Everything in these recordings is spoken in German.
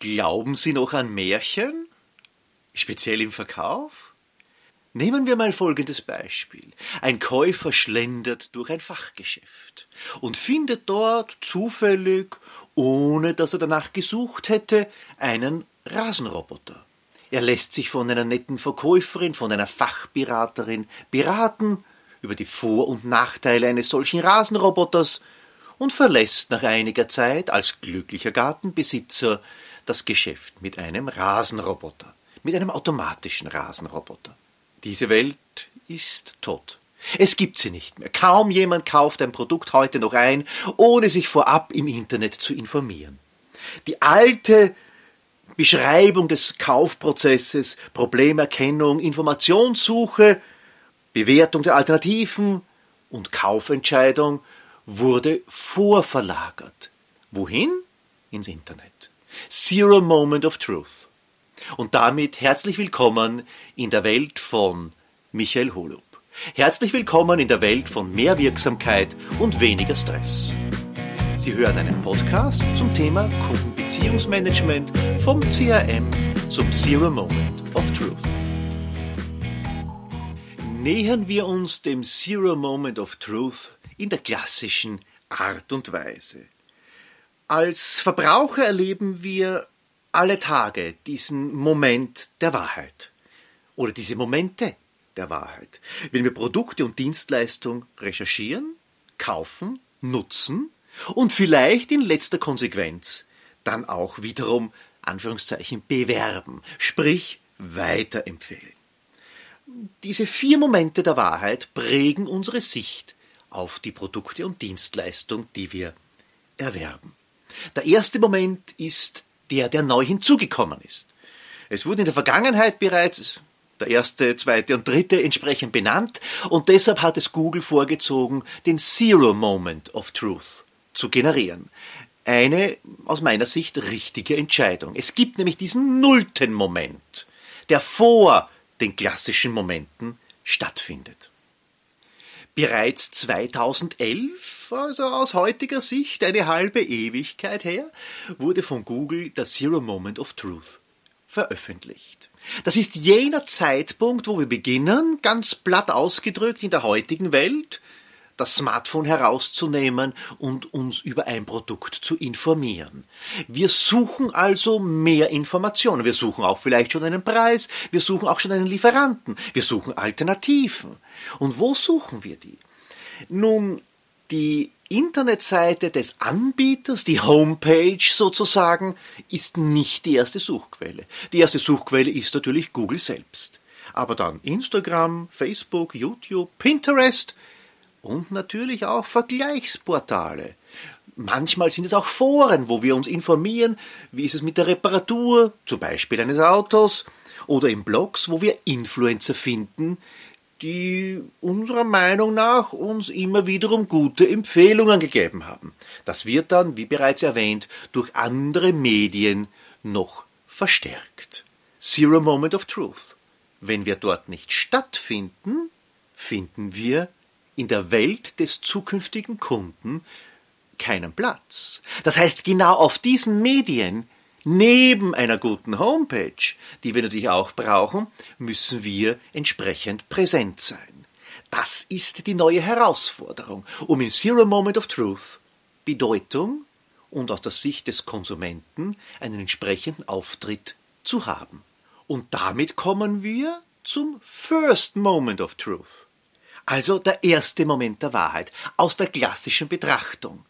Glauben Sie noch an Märchen? Speziell im Verkauf? Nehmen wir mal folgendes Beispiel. Ein Käufer schlendert durch ein Fachgeschäft und findet dort zufällig, ohne dass er danach gesucht hätte, einen Rasenroboter. Er lässt sich von einer netten Verkäuferin, von einer Fachberaterin beraten über die Vor- und Nachteile eines solchen Rasenroboters und verlässt nach einiger Zeit als glücklicher Gartenbesitzer das Geschäft mit einem Rasenroboter, mit einem automatischen Rasenroboter. Diese Welt ist tot. Es gibt sie nicht mehr. Kaum jemand kauft ein Produkt heute noch ein, ohne sich vorab im Internet zu informieren. Die alte Beschreibung des Kaufprozesses, Problemerkennung, Informationssuche, Bewertung der Alternativen und Kaufentscheidung wurde vorverlagert. Wohin? Ins Internet. Zero Moment of Truth. Und damit herzlich willkommen in der Welt von Michael Holub. Herzlich willkommen in der Welt von mehr Wirksamkeit und weniger Stress. Sie hören einen Podcast zum Thema Kundenbeziehungsmanagement vom CRM zum Zero Moment of Truth. Nähern wir uns dem Zero Moment of Truth in der klassischen Art und Weise. Als Verbraucher erleben wir alle Tage diesen Moment der Wahrheit oder diese Momente der Wahrheit. Wenn wir Produkte und Dienstleistungen recherchieren, kaufen, nutzen und vielleicht in letzter Konsequenz dann auch wiederum Anführungszeichen bewerben, sprich weiterempfehlen. Diese vier Momente der Wahrheit prägen unsere Sicht auf die Produkte und Dienstleistungen, die wir erwerben. Der erste Moment ist der, der neu hinzugekommen ist. Es wurde in der Vergangenheit bereits der erste, zweite und dritte entsprechend benannt und deshalb hat es Google vorgezogen, den Zero Moment of Truth zu generieren. Eine aus meiner Sicht richtige Entscheidung. Es gibt nämlich diesen nullten Moment, der vor den klassischen Momenten stattfindet. Bereits 2011, also aus heutiger Sicht eine halbe Ewigkeit her, wurde von Google der Zero Moment of Truth veröffentlicht. Das ist jener Zeitpunkt, wo wir beginnen, ganz platt ausgedrückt in der heutigen Welt, das Smartphone herauszunehmen und uns über ein Produkt zu informieren. Wir suchen also mehr Informationen. Wir suchen auch vielleicht schon einen Preis. Wir suchen auch schon einen Lieferanten. Wir suchen Alternativen. Und wo suchen wir die? Nun, die Internetseite des Anbieters, die Homepage sozusagen, ist nicht die erste Suchquelle. Die erste Suchquelle ist natürlich Google selbst. Aber dann Instagram, Facebook, YouTube, Pinterest und natürlich auch Vergleichsportale. Manchmal sind es auch Foren, wo wir uns informieren, wie ist es mit der Reparatur, zum Beispiel eines Autos, oder in Blogs, wo wir Influencer finden, die unserer Meinung nach uns immer wiederum gute Empfehlungen gegeben haben. Das wird dann, wie bereits erwähnt, durch andere Medien noch verstärkt. Zero Moment of Truth. Wenn wir dort nicht stattfinden, finden wir in der Welt des zukünftigen Kunden keinen Platz. Das heißt, genau auf diesen Medien, neben einer guten Homepage, die wir natürlich auch brauchen, müssen wir entsprechend präsent sein. Das ist die neue Herausforderung, um im Zero Moment of Truth Bedeutung und aus der Sicht des Konsumenten einen entsprechenden Auftritt zu haben. Und damit kommen wir zum First Moment of Truth. Also der erste Moment der Wahrheit aus der klassischen Betrachtung.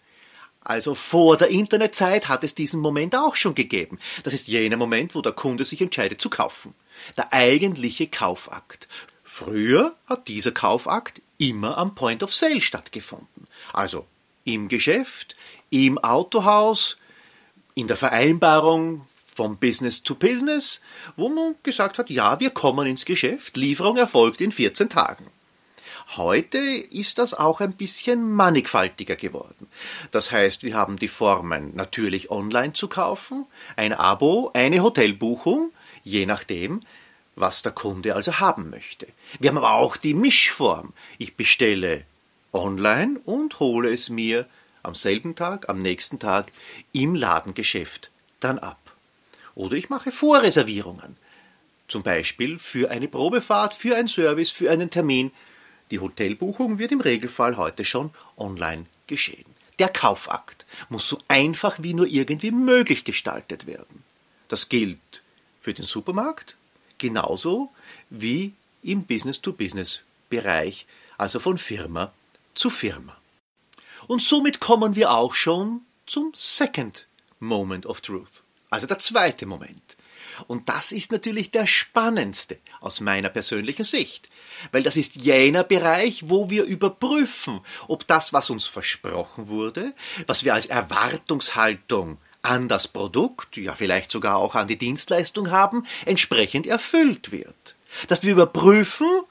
Also vor der Internetzeit hat es diesen Moment auch schon gegeben. Das ist jener Moment, wo der Kunde sich entscheidet zu kaufen. Der eigentliche Kaufakt. Früher hat dieser Kaufakt immer am Point of Sale stattgefunden. Also im Geschäft, im Autohaus, in der Vereinbarung vom Business to Business, wo man gesagt hat, ja, wir kommen ins Geschäft, Lieferung erfolgt in 14 Tagen. Heute ist das auch ein bisschen mannigfaltiger geworden. Das heißt, wir haben die Formen natürlich online zu kaufen, ein Abo, eine Hotelbuchung, je nachdem, was der Kunde also haben möchte. Wir haben aber auch die Mischform. Ich bestelle online und hole es mir am selben Tag, am nächsten Tag im Ladengeschäft dann ab. Oder ich mache Vorreservierungen. Zum Beispiel für eine Probefahrt, für einen Service, für einen Termin. Die Hotelbuchung wird im Regelfall heute schon online geschehen. Der Kaufakt muss so einfach wie nur irgendwie möglich gestaltet werden. Das gilt für den Supermarkt genauso wie im Business-to-Business-Bereich, also von Firma zu Firma. Und somit kommen wir auch schon zum Second Moment of Truth, also der zweite Moment. Und das ist natürlich der spannendste aus meiner persönlichen Sicht, weil das ist jener Bereich, wo wir überprüfen, ob das, was uns versprochen wurde, was wir als Erwartungshaltung an das Produkt, ja vielleicht sogar auch an die Dienstleistung haben, entsprechend erfüllt wird. Dass wir überprüfen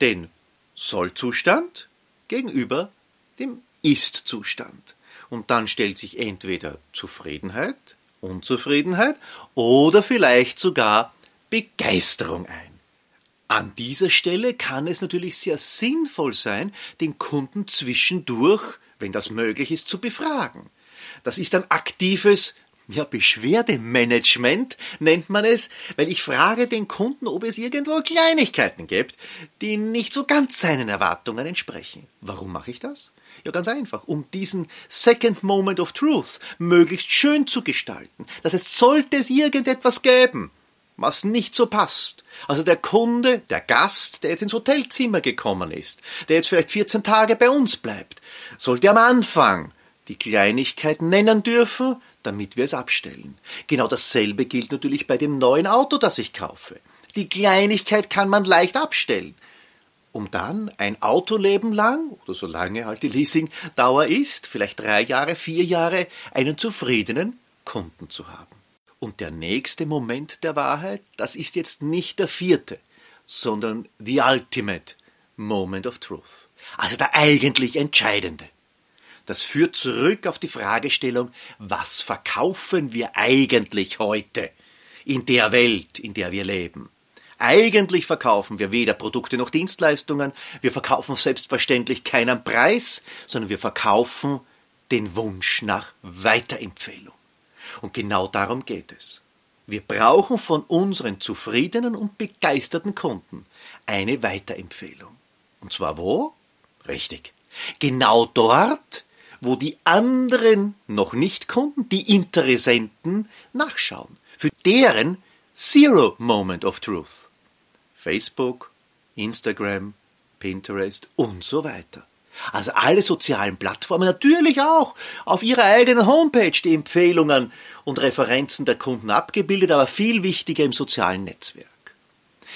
den Sollzustand gegenüber dem Ist-Zustand. Und dann stellt sich entweder Zufriedenheit, Unzufriedenheit oder vielleicht sogar Begeisterung ein. An dieser Stelle kann es natürlich sehr sinnvoll sein, den Kunden zwischendurch, wenn das möglich ist, zu befragen. Das ist ein aktives ja, Beschwerdemanagement nennt man es, weil ich frage den Kunden, ob es irgendwo Kleinigkeiten gibt, die nicht so ganz seinen Erwartungen entsprechen. Warum mache ich das? Ja, ganz einfach, um diesen Second Moment of Truth möglichst schön zu gestalten. Das heißt, sollte es irgendetwas geben, was nicht so passt. Also der Kunde, der Gast, der jetzt ins Hotelzimmer gekommen ist, der jetzt vielleicht 14 Tage bei uns bleibt, sollte am Anfang die Kleinigkeit nennen dürfen, damit wir es abstellen. Genau dasselbe gilt natürlich bei dem neuen Auto, das ich kaufe. Die Kleinigkeit kann man leicht abstellen um dann ein Autoleben lang, oder solange halt die Leasingdauer ist, vielleicht drei Jahre, vier Jahre, einen zufriedenen Kunden zu haben. Und der nächste Moment der Wahrheit, das ist jetzt nicht der vierte, sondern the ultimate moment of truth. Also der eigentlich entscheidende. Das führt zurück auf die Fragestellung, was verkaufen wir eigentlich heute in der Welt, in der wir leben? Eigentlich verkaufen wir weder Produkte noch Dienstleistungen, wir verkaufen selbstverständlich keinen Preis, sondern wir verkaufen den Wunsch nach Weiterempfehlung. Und genau darum geht es. Wir brauchen von unseren zufriedenen und begeisterten Kunden eine Weiterempfehlung. Und zwar wo? Richtig. Genau dort, wo die anderen noch nicht Kunden, die Interessenten nachschauen. Für deren Zero Moment of Truth. Facebook, Instagram, Pinterest und so weiter. Also alle sozialen Plattformen, natürlich auch auf ihrer eigenen Homepage die Empfehlungen und Referenzen der Kunden abgebildet, aber viel wichtiger im sozialen Netzwerk.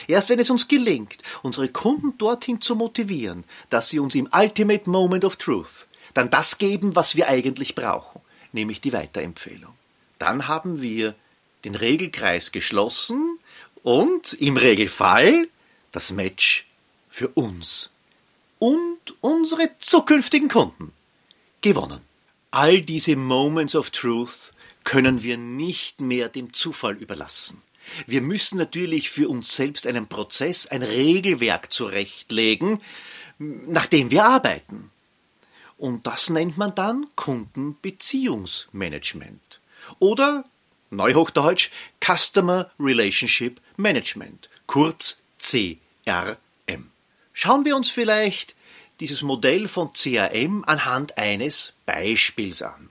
Erst wenn es uns gelingt, unsere Kunden dorthin zu motivieren, dass sie uns im Ultimate Moment of Truth dann das geben, was wir eigentlich brauchen, nämlich die Weiterempfehlung. Dann haben wir den Regelkreis geschlossen und im Regelfall das Match für uns und unsere zukünftigen Kunden gewonnen. All diese Moments of Truth können wir nicht mehr dem Zufall überlassen. Wir müssen natürlich für uns selbst einen Prozess, ein Regelwerk zurechtlegen, nach dem wir arbeiten. Und das nennt man dann Kundenbeziehungsmanagement. Oder Neuhochdeutsch Customer Relationship Management, kurz CRM. Schauen wir uns vielleicht dieses Modell von CRM anhand eines Beispiels an.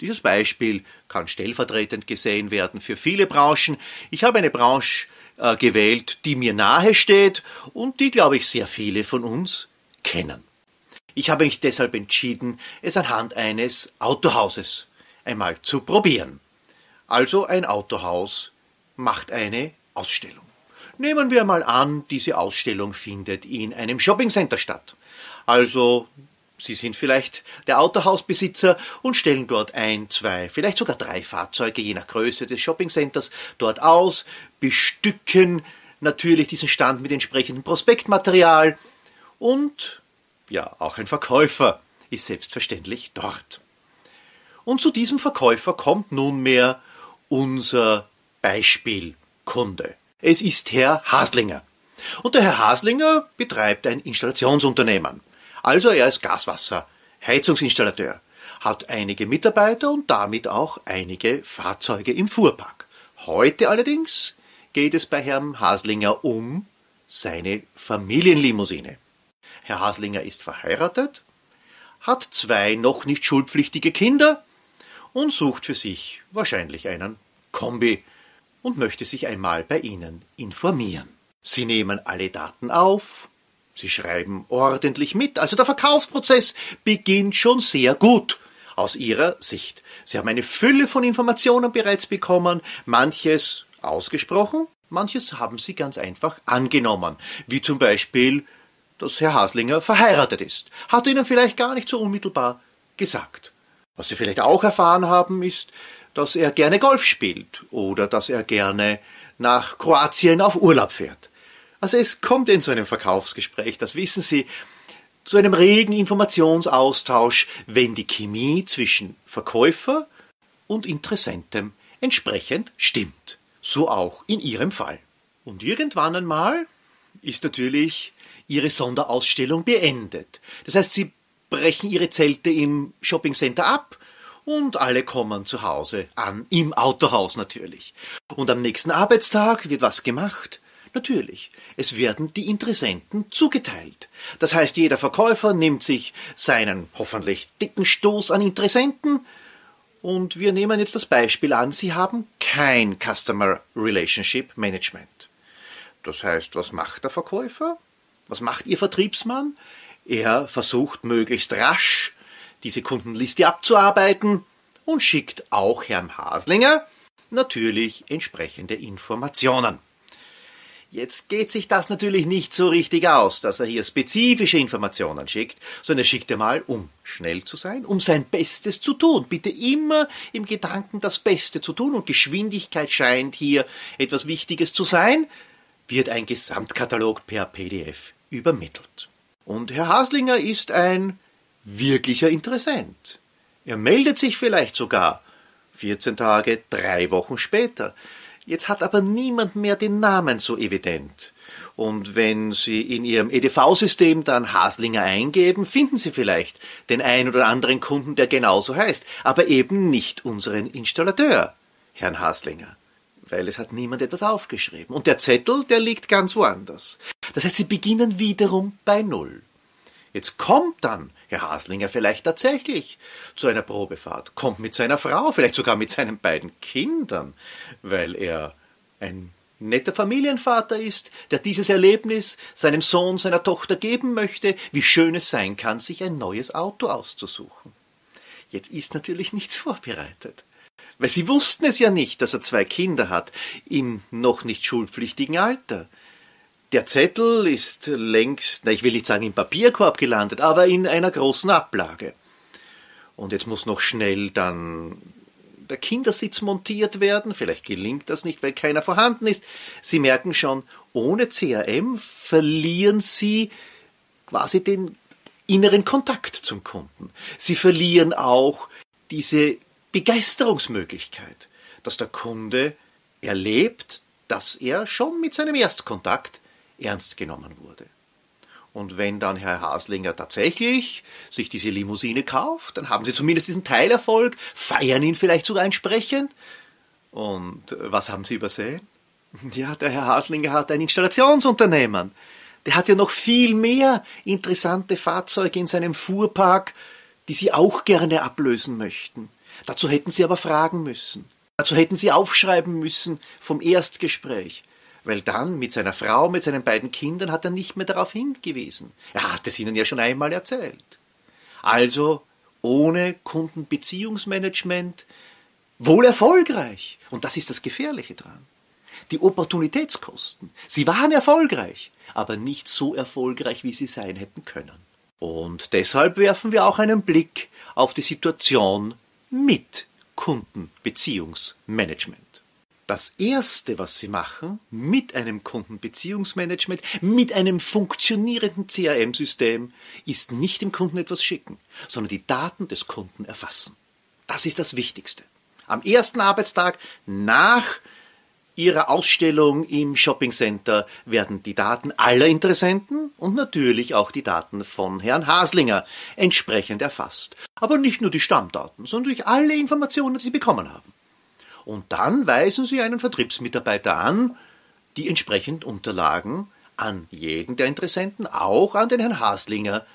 Dieses Beispiel kann stellvertretend gesehen werden für viele Branchen. Ich habe eine Branche äh, gewählt, die mir nahe steht und die, glaube ich, sehr viele von uns kennen. Ich habe mich deshalb entschieden, es anhand eines Autohauses einmal zu probieren. Also ein Autohaus macht eine Ausstellung. Nehmen wir mal an, diese Ausstellung findet in einem Shoppingcenter statt. Also Sie sind vielleicht der Autohausbesitzer und stellen dort ein, zwei, vielleicht sogar drei Fahrzeuge, je nach Größe des Shoppingcenters, dort aus, bestücken natürlich diesen Stand mit entsprechendem Prospektmaterial und ja, auch ein Verkäufer ist selbstverständlich dort. Und zu diesem Verkäufer kommt nunmehr unser Beispielkunde. Es ist Herr Haslinger. Und der Herr Haslinger betreibt ein Installationsunternehmen. Also er ist Gaswasser, Heizungsinstallateur, hat einige Mitarbeiter und damit auch einige Fahrzeuge im Fuhrpark. Heute allerdings geht es bei Herrn Haslinger um seine Familienlimousine. Herr Haslinger ist verheiratet, hat zwei noch nicht schulpflichtige Kinder und sucht für sich wahrscheinlich einen Kombi und möchte sich einmal bei Ihnen informieren. Sie nehmen alle Daten auf, Sie schreiben ordentlich mit, also der Verkaufsprozess beginnt schon sehr gut aus Ihrer Sicht. Sie haben eine Fülle von Informationen bereits bekommen, manches ausgesprochen, manches haben Sie ganz einfach angenommen, wie zum Beispiel, dass Herr Haslinger verheiratet ist. Hat Ihnen vielleicht gar nicht so unmittelbar gesagt. Was Sie vielleicht auch erfahren haben, ist, dass er gerne Golf spielt oder dass er gerne nach Kroatien auf Urlaub fährt. Also es kommt in so einem Verkaufsgespräch, das wissen Sie, zu einem regen Informationsaustausch, wenn die Chemie zwischen Verkäufer und Interessentem entsprechend stimmt. So auch in Ihrem Fall. Und irgendwann einmal ist natürlich Ihre Sonderausstellung beendet. Das heißt, Sie brechen Ihre Zelte im Shoppingcenter ab und alle kommen zu Hause an, im Autohaus natürlich. Und am nächsten Arbeitstag wird was gemacht? Natürlich, es werden die Interessenten zugeteilt. Das heißt, jeder Verkäufer nimmt sich seinen hoffentlich dicken Stoß an Interessenten und wir nehmen jetzt das Beispiel an, Sie haben kein Customer Relationship Management. Das heißt, was macht der Verkäufer? Was macht Ihr Vertriebsmann? Er versucht möglichst rasch diese Kundenliste abzuarbeiten und schickt auch Herrn Haslinger natürlich entsprechende Informationen. Jetzt geht sich das natürlich nicht so richtig aus, dass er hier spezifische Informationen schickt, sondern er schickt er mal, um schnell zu sein, um sein Bestes zu tun. Bitte immer im Gedanken das Beste zu tun und Geschwindigkeit scheint hier etwas Wichtiges zu sein, wird ein Gesamtkatalog per PDF übermittelt. Und Herr Haslinger ist ein wirklicher Interessent. Er meldet sich vielleicht sogar 14 Tage, drei Wochen später. Jetzt hat aber niemand mehr den Namen so evident. Und wenn Sie in Ihrem EDV-System dann Haslinger eingeben, finden Sie vielleicht den ein oder anderen Kunden, der genauso heißt, aber eben nicht unseren Installateur, Herrn Haslinger. Weil es hat niemand etwas aufgeschrieben. Und der Zettel, der liegt ganz woanders. Das heißt, Sie beginnen wiederum bei Null. Jetzt kommt dann Herr Haslinger vielleicht tatsächlich zu einer Probefahrt, kommt mit seiner Frau, vielleicht sogar mit seinen beiden Kindern, weil er ein netter Familienvater ist, der dieses Erlebnis seinem Sohn, seiner Tochter geben möchte, wie schön es sein kann, sich ein neues Auto auszusuchen. Jetzt ist natürlich nichts vorbereitet. Weil sie wussten es ja nicht, dass er zwei Kinder hat, im noch nicht schulpflichtigen Alter. Der Zettel ist längst, na, ich will nicht sagen im Papierkorb gelandet, aber in einer großen Ablage. Und jetzt muss noch schnell dann der Kindersitz montiert werden. Vielleicht gelingt das nicht, weil keiner vorhanden ist. Sie merken schon, ohne CRM verlieren Sie quasi den inneren Kontakt zum Kunden. Sie verlieren auch diese Begeisterungsmöglichkeit, dass der Kunde erlebt, dass er schon mit seinem Erstkontakt ernst genommen wurde. Und wenn dann Herr Haslinger tatsächlich sich diese Limousine kauft, dann haben Sie zumindest diesen Teilerfolg, feiern ihn vielleicht sogar entsprechend. Und äh, was haben Sie übersehen? Ja, der Herr Haslinger hat ein Installationsunternehmen. Der hat ja noch viel mehr interessante Fahrzeuge in seinem Fuhrpark, die Sie auch gerne ablösen möchten. Dazu hätten Sie aber fragen müssen. Dazu hätten Sie aufschreiben müssen vom Erstgespräch weil dann mit seiner Frau, mit seinen beiden Kindern hat er nicht mehr darauf hingewiesen. Er hat es ihnen ja schon einmal erzählt. Also ohne Kundenbeziehungsmanagement wohl erfolgreich. Und das ist das Gefährliche dran. Die Opportunitätskosten. Sie waren erfolgreich, aber nicht so erfolgreich, wie sie sein hätten können. Und deshalb werfen wir auch einen Blick auf die Situation mit Kundenbeziehungsmanagement das Erste, was Sie machen mit einem Kundenbeziehungsmanagement, mit einem funktionierenden CRM-System, ist nicht dem Kunden etwas schicken, sondern die Daten des Kunden erfassen. Das ist das Wichtigste. Am ersten Arbeitstag nach Ihrer Ausstellung im Shoppingcenter werden die Daten aller Interessenten und natürlich auch die Daten von Herrn Haslinger entsprechend erfasst. Aber nicht nur die Stammdaten, sondern durch alle Informationen, die Sie bekommen haben. Und dann weisen Sie einen Vertriebsmitarbeiter an, die entsprechend Unterlagen an jeden der Interessenten, auch an den Herrn Haslinger,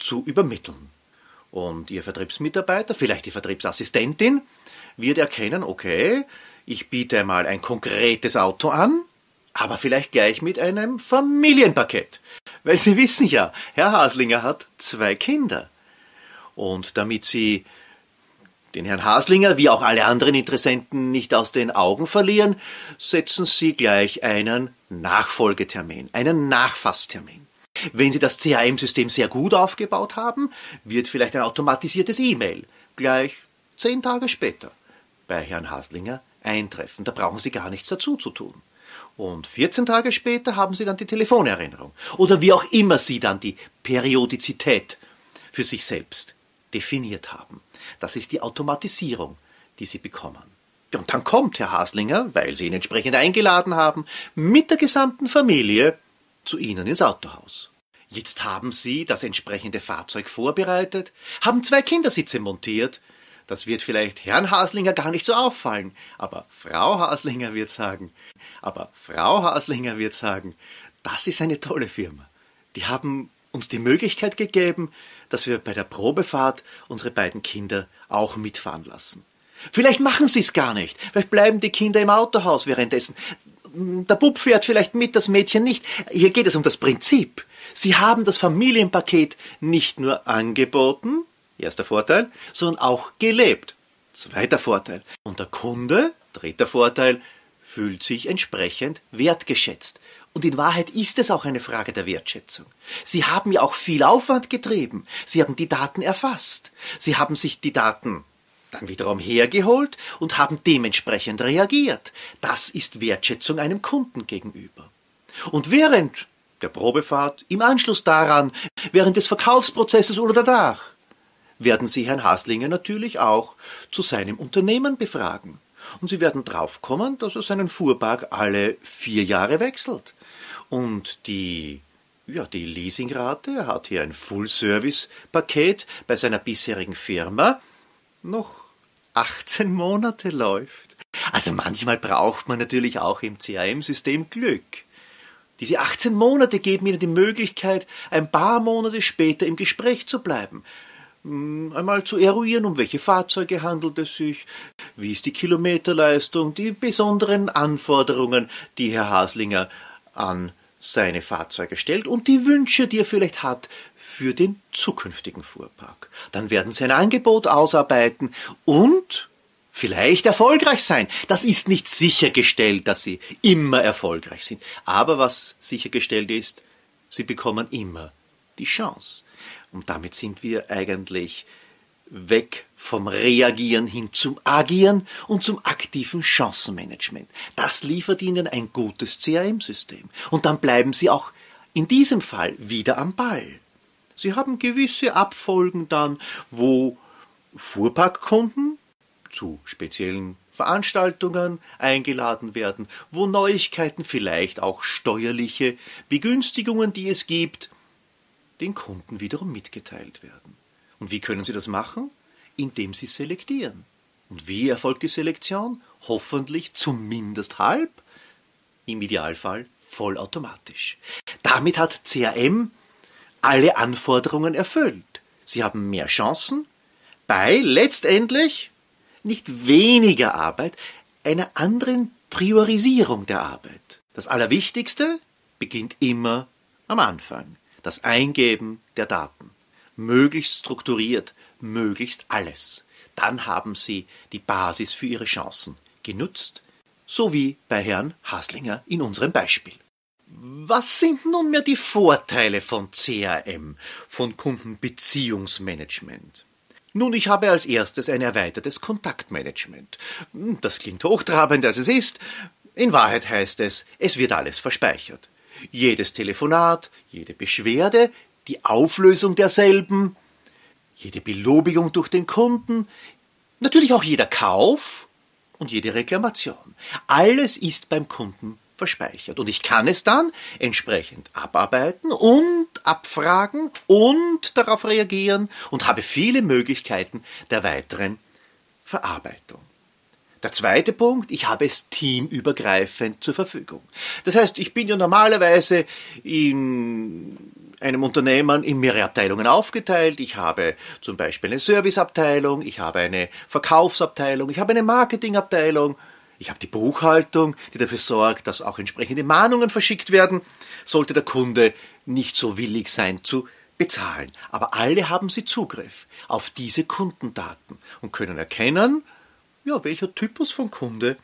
zu übermitteln. Und Ihr Vertriebsmitarbeiter, vielleicht die Vertriebsassistentin, wird erkennen, okay, ich biete einmal ein konkretes Auto an, aber vielleicht gleich mit einem Familienpaket. Weil Sie wissen ja, Herr Haslinger hat zwei Kinder. Und damit Sie den Herrn Haslinger wie auch alle anderen Interessenten nicht aus den Augen verlieren, setzen Sie gleich einen Nachfolgetermin, einen Nachfasstermin. Wenn Sie das CRM-System sehr gut aufgebaut haben, wird vielleicht ein automatisiertes E-Mail gleich zehn Tage später bei Herrn Haslinger eintreffen. Da brauchen Sie gar nichts dazu zu tun. Und 14 Tage später haben Sie dann die Telefonerinnerung. Oder wie auch immer Sie dann die Periodizität für sich selbst definiert haben. Das ist die Automatisierung, die Sie bekommen. Und dann kommt Herr Haslinger, weil Sie ihn entsprechend eingeladen haben, mit der gesamten Familie zu Ihnen ins Autohaus. Jetzt haben Sie das entsprechende Fahrzeug vorbereitet, haben zwei Kindersitze montiert. Das wird vielleicht Herrn Haslinger gar nicht so auffallen, aber Frau Haslinger wird sagen, aber Frau Haslinger wird sagen, das ist eine tolle Firma. Die haben uns die Möglichkeit gegeben, dass wir bei der Probefahrt unsere beiden Kinder auch mitfahren lassen. Vielleicht machen sie es gar nicht. Vielleicht bleiben die Kinder im Autohaus währenddessen. Der Bub fährt vielleicht mit, das Mädchen nicht. Hier geht es um das Prinzip. Sie haben das Familienpaket nicht nur angeboten, erster Vorteil, sondern auch gelebt. Zweiter Vorteil. Und der Kunde, dritter Vorteil, fühlt sich entsprechend wertgeschätzt. Und in Wahrheit ist es auch eine Frage der Wertschätzung. Sie haben ja auch viel Aufwand getrieben. Sie haben die Daten erfasst. Sie haben sich die Daten dann wiederum hergeholt und haben dementsprechend reagiert. Das ist Wertschätzung einem Kunden gegenüber. Und während der Probefahrt, im Anschluss daran, während des Verkaufsprozesses oder danach, werden Sie Herrn Haslinger natürlich auch zu seinem Unternehmen befragen. Und Sie werden draufkommen, dass er seinen Fuhrpark alle vier Jahre wechselt. Und die ja, die Leasingrate, er hat hier ein Full-Service-Paket bei seiner bisherigen Firma, noch 18 Monate läuft. Also manchmal braucht man natürlich auch im CRM-System Glück. Diese 18 Monate geben Ihnen die Möglichkeit, ein paar Monate später im Gespräch zu bleiben, einmal zu eruieren, um welche Fahrzeuge handelt es sich, wie ist die Kilometerleistung, die besonderen Anforderungen, die Herr Haslinger an seine Fahrzeuge stellt und die Wünsche, die er vielleicht hat für den zukünftigen Fuhrpark. Dann werden sie ein Angebot ausarbeiten und vielleicht erfolgreich sein. Das ist nicht sichergestellt, dass sie immer erfolgreich sind. Aber was sichergestellt ist, sie bekommen immer die Chance. Und damit sind wir eigentlich weg vom Reagieren hin zum Agieren und zum aktiven Chancenmanagement. Das liefert Ihnen ein gutes CRM-System. Und dann bleiben Sie auch in diesem Fall wieder am Ball. Sie haben gewisse Abfolgen dann, wo Fuhrparkkunden zu speziellen Veranstaltungen eingeladen werden, wo Neuigkeiten, vielleicht auch steuerliche Begünstigungen, die es gibt, den Kunden wiederum mitgeteilt werden. Und wie können Sie das machen? Indem Sie selektieren. Und wie erfolgt die Selektion? Hoffentlich zumindest halb, im Idealfall vollautomatisch. Damit hat CRM alle Anforderungen erfüllt. Sie haben mehr Chancen bei letztendlich nicht weniger Arbeit, einer anderen Priorisierung der Arbeit. Das Allerwichtigste beginnt immer am Anfang, das Eingeben der Daten möglichst strukturiert, möglichst alles. Dann haben Sie die Basis für Ihre Chancen genutzt, so wie bei Herrn Haslinger in unserem Beispiel. Was sind nunmehr die Vorteile von CRM, von Kundenbeziehungsmanagement? Nun, ich habe als erstes ein erweitertes Kontaktmanagement. Das klingt hochtrabend, als es ist. In Wahrheit heißt es, es wird alles verspeichert. Jedes Telefonat, jede Beschwerde, die Auflösung derselben, jede Belobigung durch den Kunden, natürlich auch jeder Kauf und jede Reklamation. Alles ist beim Kunden verspeichert und ich kann es dann entsprechend abarbeiten und abfragen und darauf reagieren und habe viele Möglichkeiten der weiteren Verarbeitung. Der zweite Punkt, ich habe es teamübergreifend zur Verfügung. Das heißt, ich bin ja normalerweise in einem Unternehmen in mehrere Abteilungen aufgeteilt. Ich habe zum Beispiel eine Serviceabteilung, ich habe eine Verkaufsabteilung, ich habe eine Marketingabteilung, ich habe die Buchhaltung, die dafür sorgt, dass auch entsprechende Mahnungen verschickt werden, sollte der Kunde nicht so willig sein zu bezahlen. Aber alle haben sie Zugriff auf diese Kundendaten und können erkennen, ja, welcher Typus von Kunde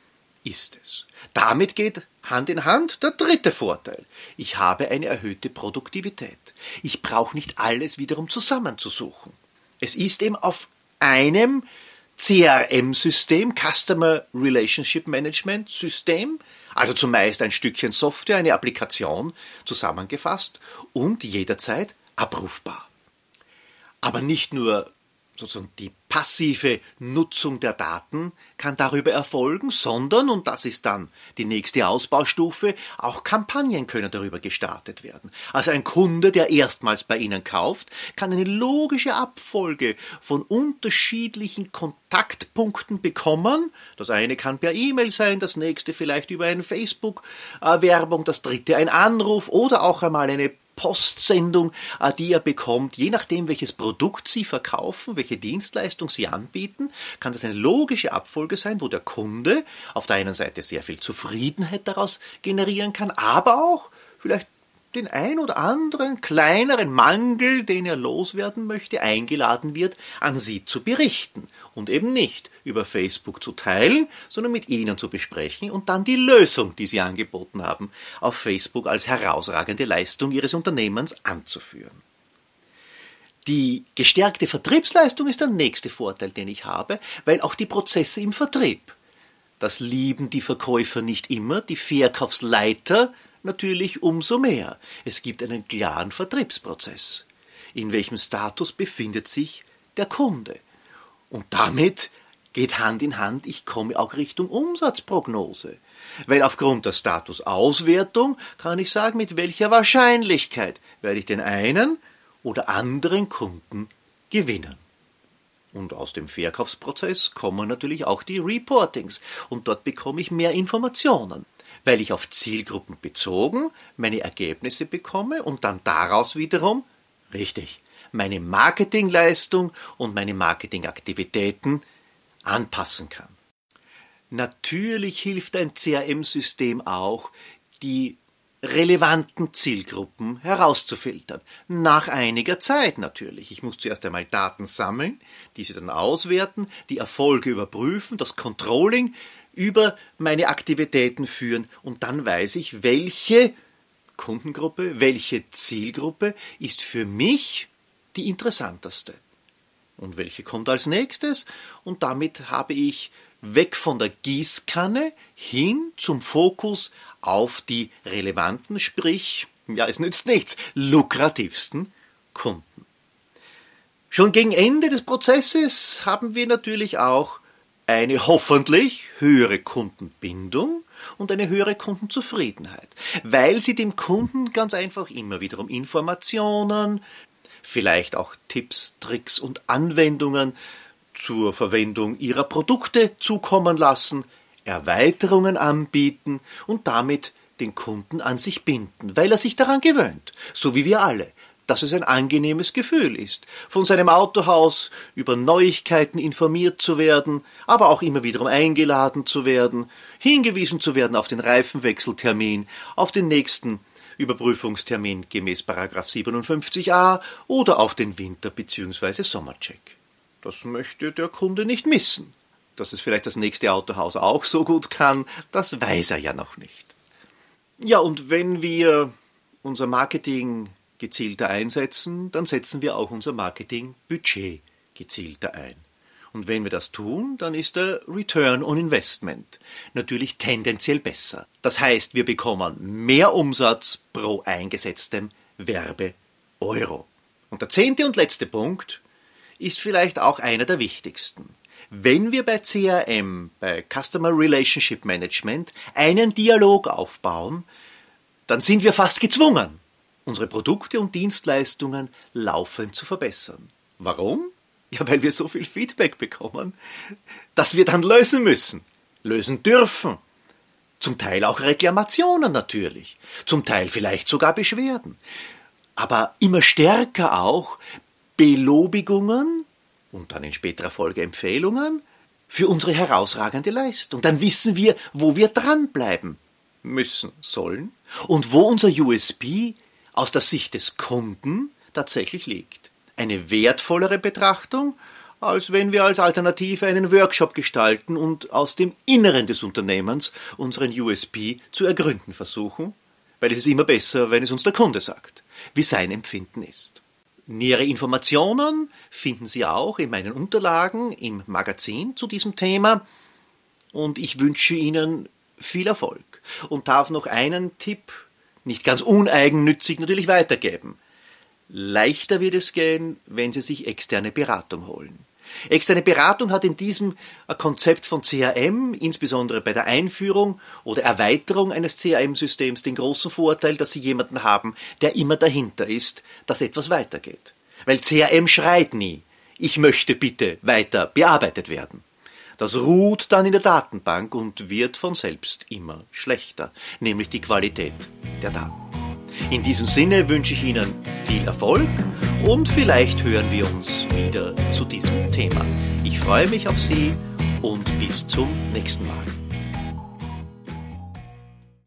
ist es. Damit geht Hand in Hand der dritte Vorteil. Ich habe eine erhöhte Produktivität. Ich brauche nicht alles wiederum zusammenzusuchen. Es ist eben auf einem CRM-System, Customer Relationship Management System, also zumeist ein Stückchen Software, eine Applikation zusammengefasst und jederzeit abrufbar. Aber nicht nur sozusagen die passive Nutzung der Daten kann darüber erfolgen, sondern, und das ist dann die nächste Ausbaustufe, auch Kampagnen können darüber gestartet werden. Also ein Kunde, der erstmals bei Ihnen kauft, kann eine logische Abfolge von unterschiedlichen Kontaktpunkten bekommen. Das eine kann per E-Mail sein, das nächste vielleicht über eine Facebook-Werbung, das dritte ein Anruf oder auch einmal eine Postsendung, äh, die er bekommt, je nachdem, welches Produkt Sie verkaufen, welche Dienstleistung Sie anbieten, kann das eine logische Abfolge sein, wo der Kunde auf der einen Seite sehr viel Zufriedenheit daraus generieren kann, aber auch vielleicht den ein oder anderen kleineren Mangel, den er loswerden möchte, eingeladen wird, an Sie zu berichten und eben nicht über Facebook zu teilen, sondern mit Ihnen zu besprechen und dann die Lösung, die Sie angeboten haben, auf Facebook als herausragende Leistung Ihres Unternehmens anzuführen. Die gestärkte Vertriebsleistung ist der nächste Vorteil, den ich habe, weil auch die Prozesse im Vertrieb, das lieben die Verkäufer nicht immer, die Verkaufsleiter natürlich umso mehr. Es gibt einen klaren Vertriebsprozess. In welchem Status befindet sich der Kunde? Und damit geht Hand in Hand, ich komme auch Richtung Umsatzprognose. Weil aufgrund der Statusauswertung kann ich sagen, mit welcher Wahrscheinlichkeit werde ich den einen oder anderen Kunden gewinnen. Und aus dem Verkaufsprozess kommen natürlich auch die Reportings und dort bekomme ich mehr Informationen weil ich auf Zielgruppen bezogen meine Ergebnisse bekomme und dann daraus wiederum, richtig, meine Marketingleistung und meine Marketingaktivitäten anpassen kann. Natürlich hilft ein CRM-System auch, die relevanten Zielgruppen herauszufiltern. Nach einiger Zeit natürlich. Ich muss zuerst einmal Daten sammeln, diese dann auswerten, die Erfolge überprüfen, das Controlling über meine Aktivitäten führen und dann weiß ich, welche Kundengruppe, welche Zielgruppe ist für mich die interessanteste. Und welche kommt als nächstes? Und damit habe ich weg von der Gießkanne hin zum Fokus auf die relevanten, sprich, ja, es nützt nichts, lukrativsten Kunden. Schon gegen Ende des Prozesses haben wir natürlich auch eine hoffentlich höhere Kundenbindung und eine höhere Kundenzufriedenheit, weil sie dem Kunden ganz einfach immer wiederum Informationen, vielleicht auch Tipps, Tricks und Anwendungen zur Verwendung ihrer Produkte zukommen lassen, Erweiterungen anbieten und damit den Kunden an sich binden, weil er sich daran gewöhnt, so wie wir alle dass es ein angenehmes Gefühl ist, von seinem Autohaus über Neuigkeiten informiert zu werden, aber auch immer wiederum eingeladen zu werden, hingewiesen zu werden auf den Reifenwechseltermin, auf den nächsten Überprüfungstermin gemäß 57a oder auf den Winter- bzw. Sommercheck. Das möchte der Kunde nicht missen. Dass es vielleicht das nächste Autohaus auch so gut kann, das weiß er ja noch nicht. Ja, und wenn wir unser Marketing gezielter einsetzen, dann setzen wir auch unser Marketingbudget gezielter ein. Und wenn wir das tun, dann ist der Return on Investment natürlich tendenziell besser. Das heißt, wir bekommen mehr Umsatz pro eingesetztem Werbe-Euro. Und der zehnte und letzte Punkt ist vielleicht auch einer der wichtigsten. Wenn wir bei CRM, bei Customer Relationship Management, einen Dialog aufbauen, dann sind wir fast gezwungen, unsere Produkte und Dienstleistungen laufend zu verbessern. Warum? Ja, weil wir so viel Feedback bekommen, dass wir dann lösen müssen. lösen dürfen. Zum Teil auch Reklamationen natürlich, zum Teil vielleicht sogar Beschwerden, aber immer stärker auch Belobigungen und dann in späterer Folge Empfehlungen für unsere herausragende Leistung. Dann wissen wir, wo wir dranbleiben müssen, sollen und wo unser USB aus der Sicht des Kunden tatsächlich liegt. Eine wertvollere Betrachtung, als wenn wir als Alternative einen Workshop gestalten und aus dem Inneren des Unternehmens unseren USB zu ergründen versuchen, weil es ist immer besser, wenn es uns der Kunde sagt, wie sein Empfinden ist. Nähere Informationen finden Sie auch in meinen Unterlagen im Magazin zu diesem Thema und ich wünsche Ihnen viel Erfolg und darf noch einen Tipp, nicht ganz uneigennützig natürlich weitergeben. Leichter wird es gehen, wenn Sie sich externe Beratung holen. Externe Beratung hat in diesem Konzept von CRM, insbesondere bei der Einführung oder Erweiterung eines CRM-Systems, den großen Vorteil, dass Sie jemanden haben, der immer dahinter ist, dass etwas weitergeht. Weil CRM schreit nie, ich möchte bitte weiter bearbeitet werden. Das ruht dann in der Datenbank und wird von selbst immer schlechter, nämlich die Qualität der Daten. In diesem Sinne wünsche ich Ihnen viel Erfolg und vielleicht hören wir uns wieder zu diesem Thema. Ich freue mich auf Sie und bis zum nächsten Mal.